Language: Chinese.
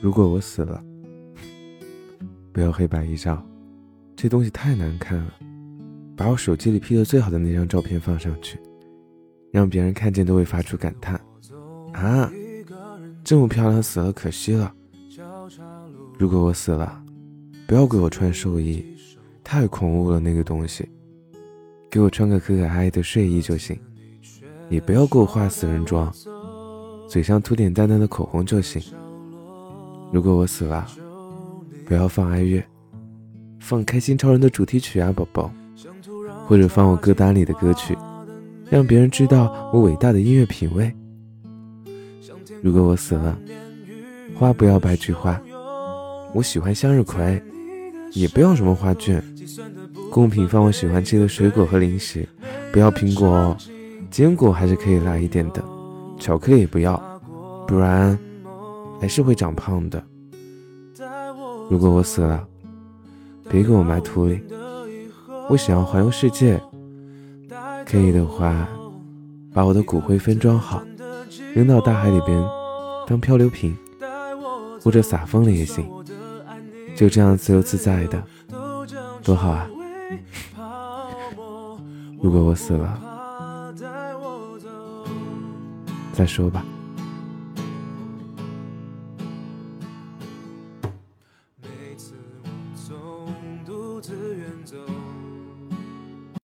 如果我死了，不要黑白一照，这东西太难看了。把我手机里 P 的最好的那张照片放上去，让别人看见都会发出感叹：啊，这么漂亮，死了可惜了。如果我死了，不要给我穿寿衣，太恐怖了那个东西。给我穿个可可爱爱的睡衣就行，也不要给我画死人妆，嘴上涂点淡淡的口红就行。如果我死了，不要放哀乐，放开心超人的主题曲啊，宝宝。或者放我歌单里的歌曲，让别人知道我伟大的音乐品味。如果我死了，花不要白菊花，我喜欢向日葵，也不要什么花卷。贡品放我喜欢吃的水果和零食，不要苹果哦，坚果还是可以来一点的，巧克力也不要，不然还是会长胖的。如果我死了，别给我埋土里。我想要环游世界，可以的话，把我的骨灰分装好，扔到大海里边当漂流瓶，或者撒风了也行，就这样自由自在的，多好啊！如果我死了，再说吧。自愿走。